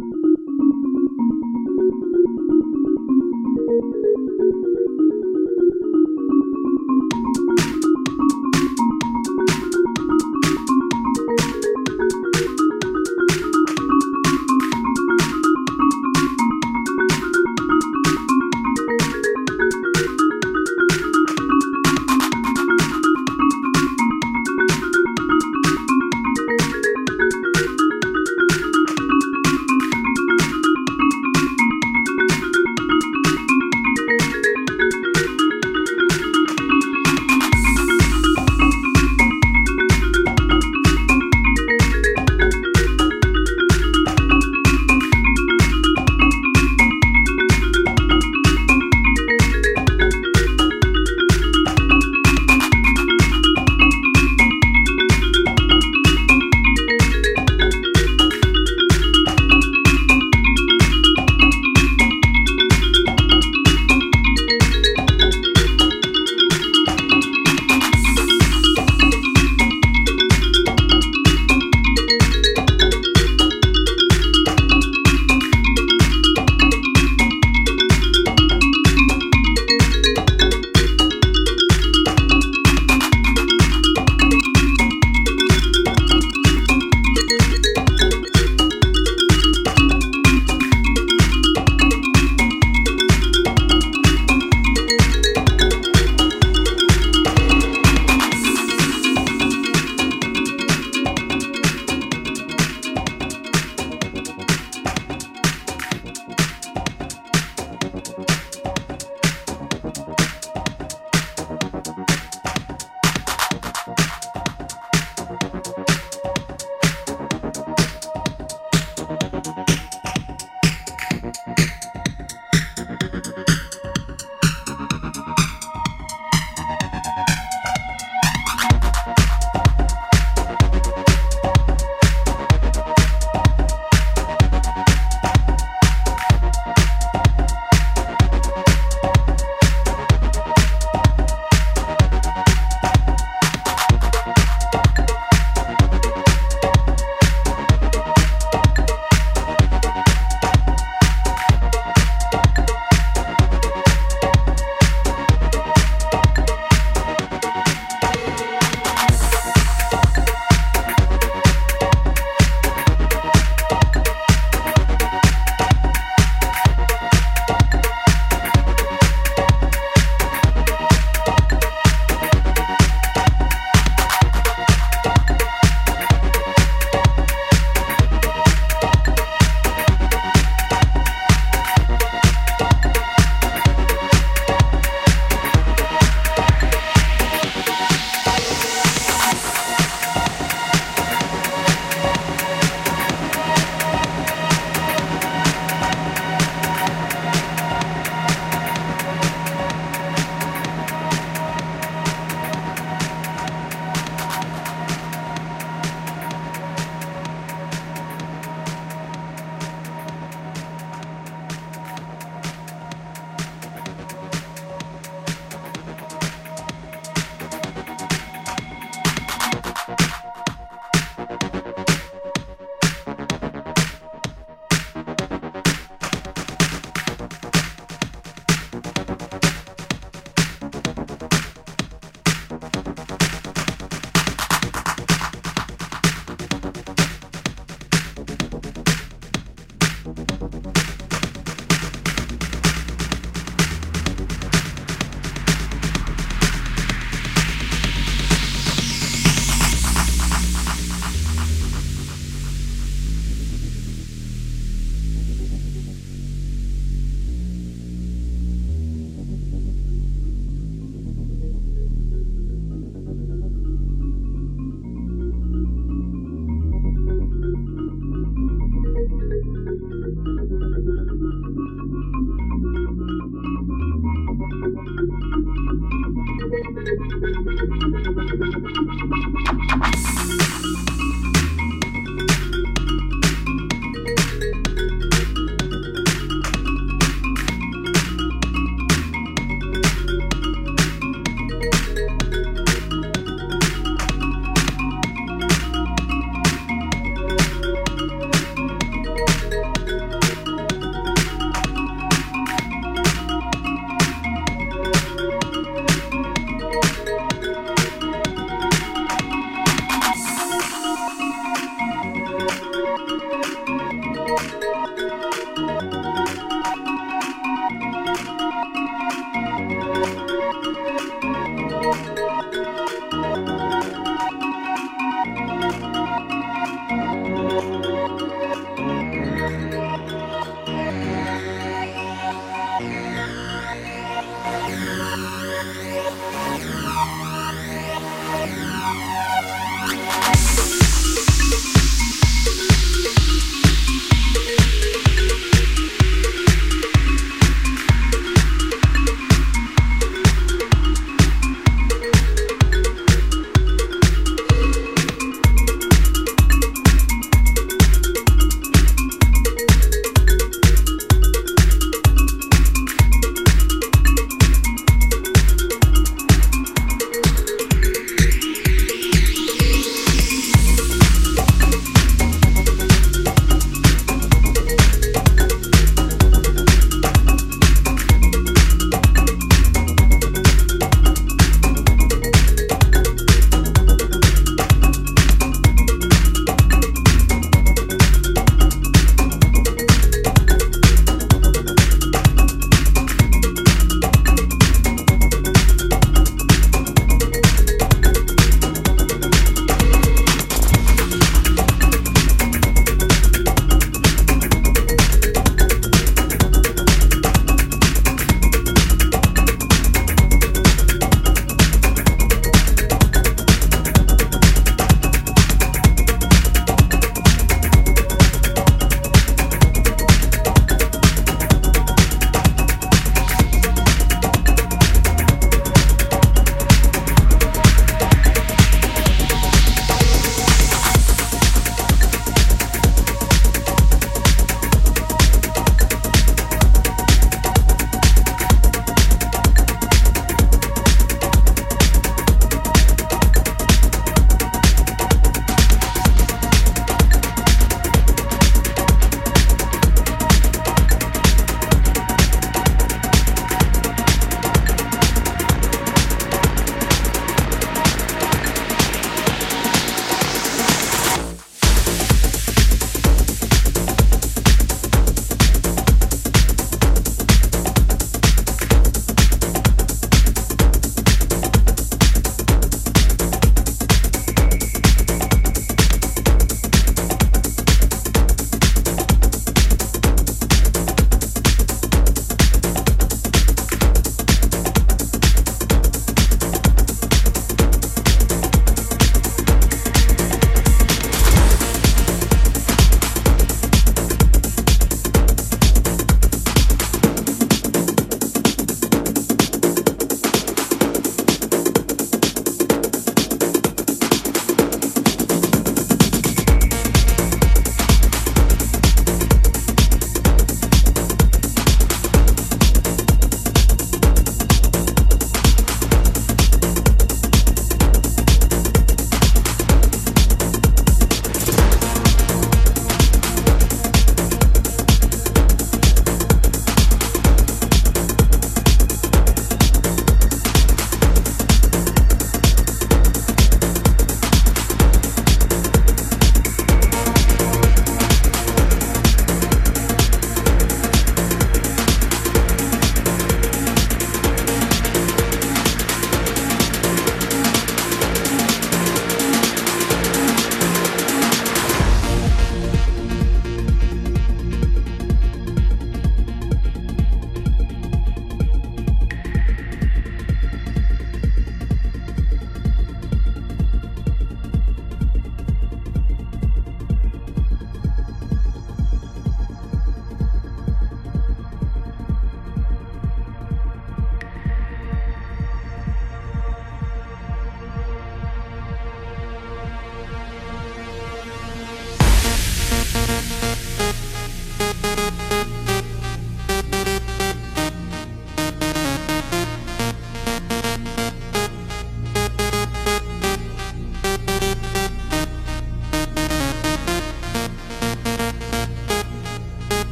Thank you.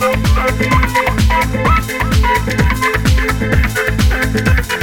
Thank you.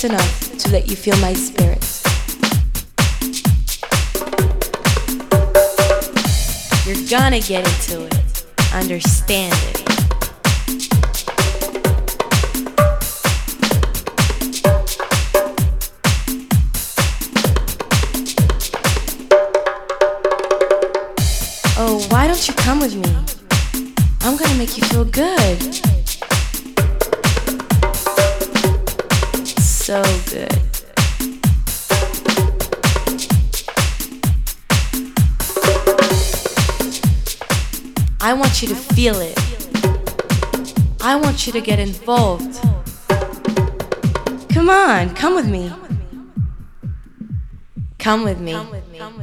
just enough to let you feel my spirit. You're gonna get into it. Understand it. feel it. I want you to get involved. Come on, come with me. Come with me. Come with me.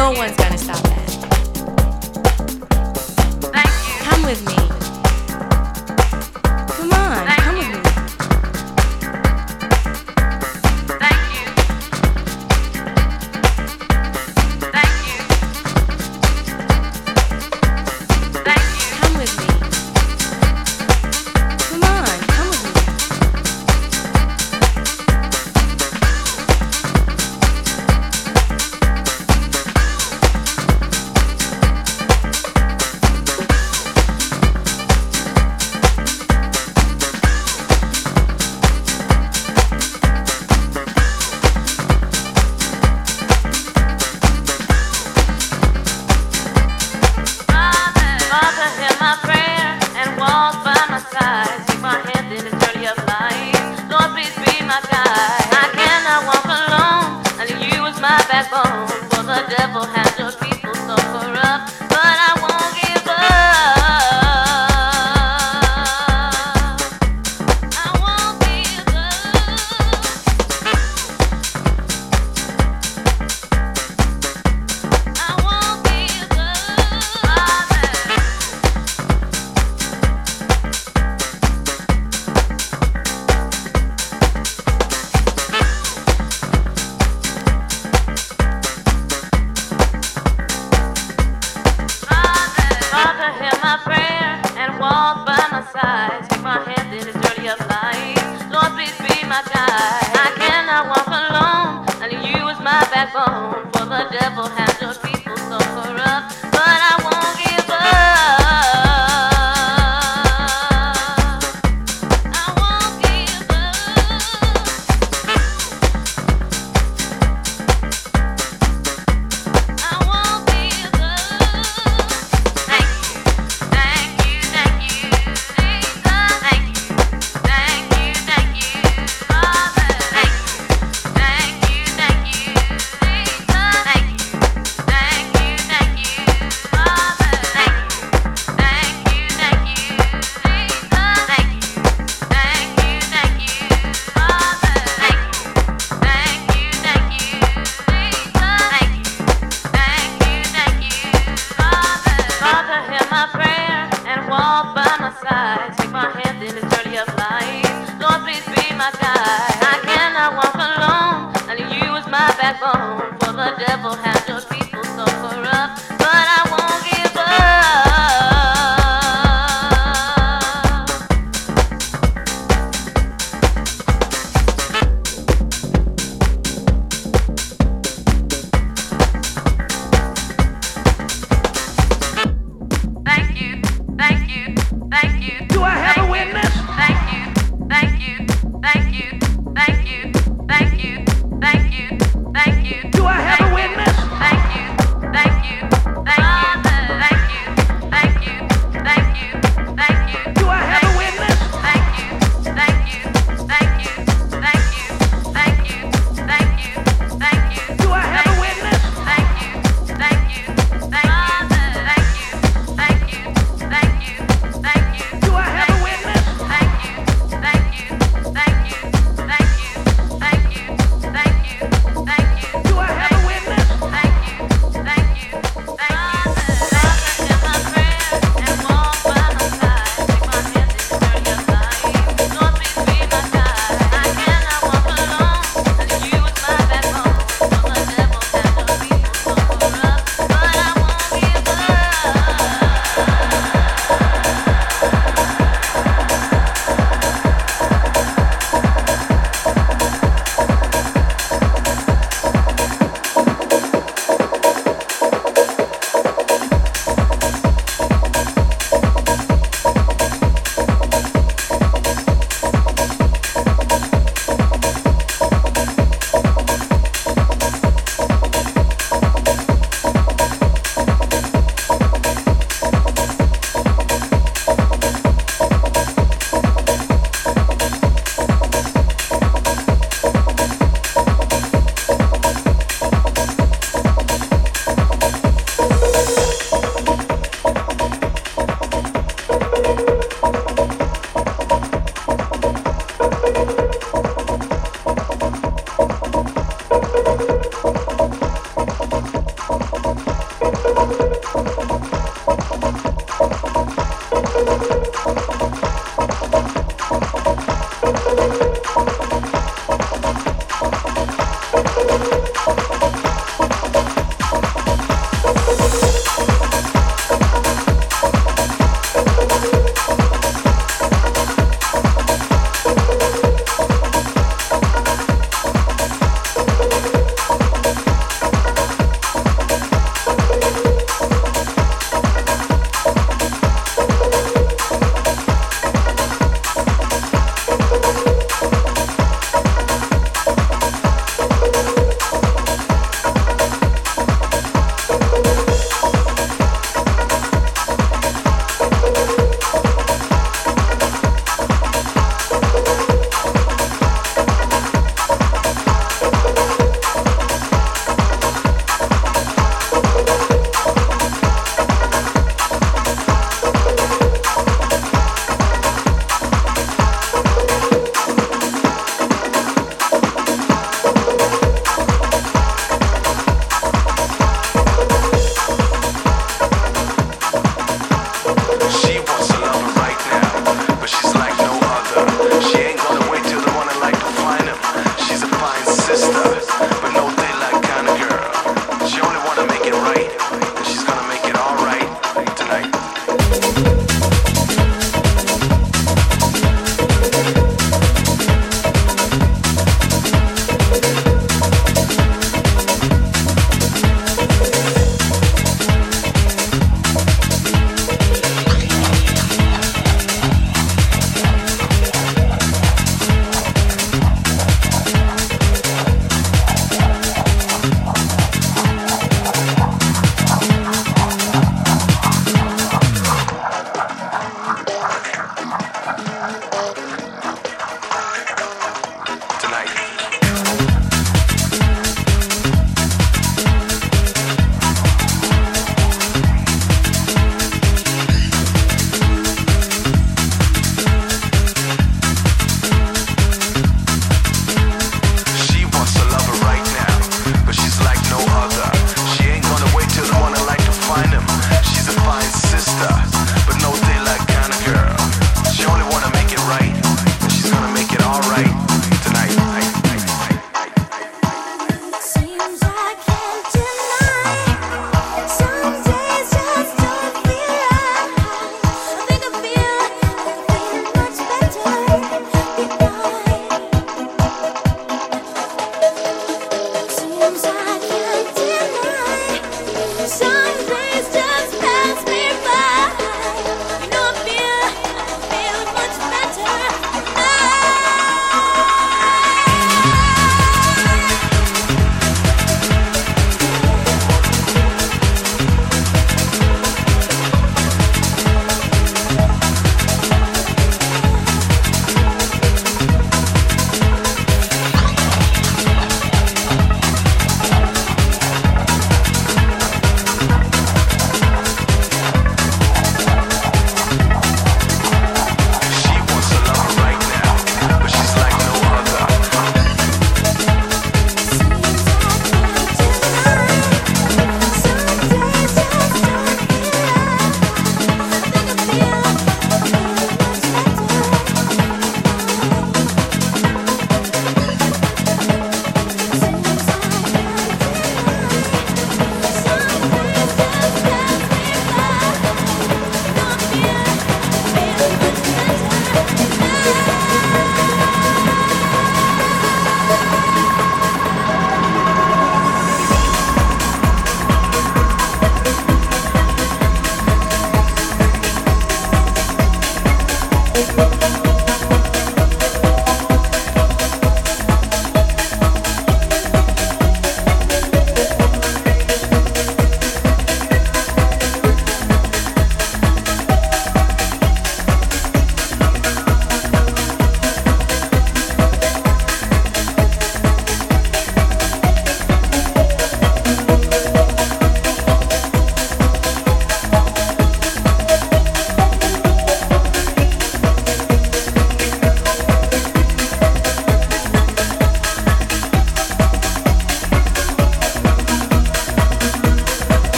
No one's gonna stop that. Come with me.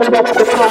Never the party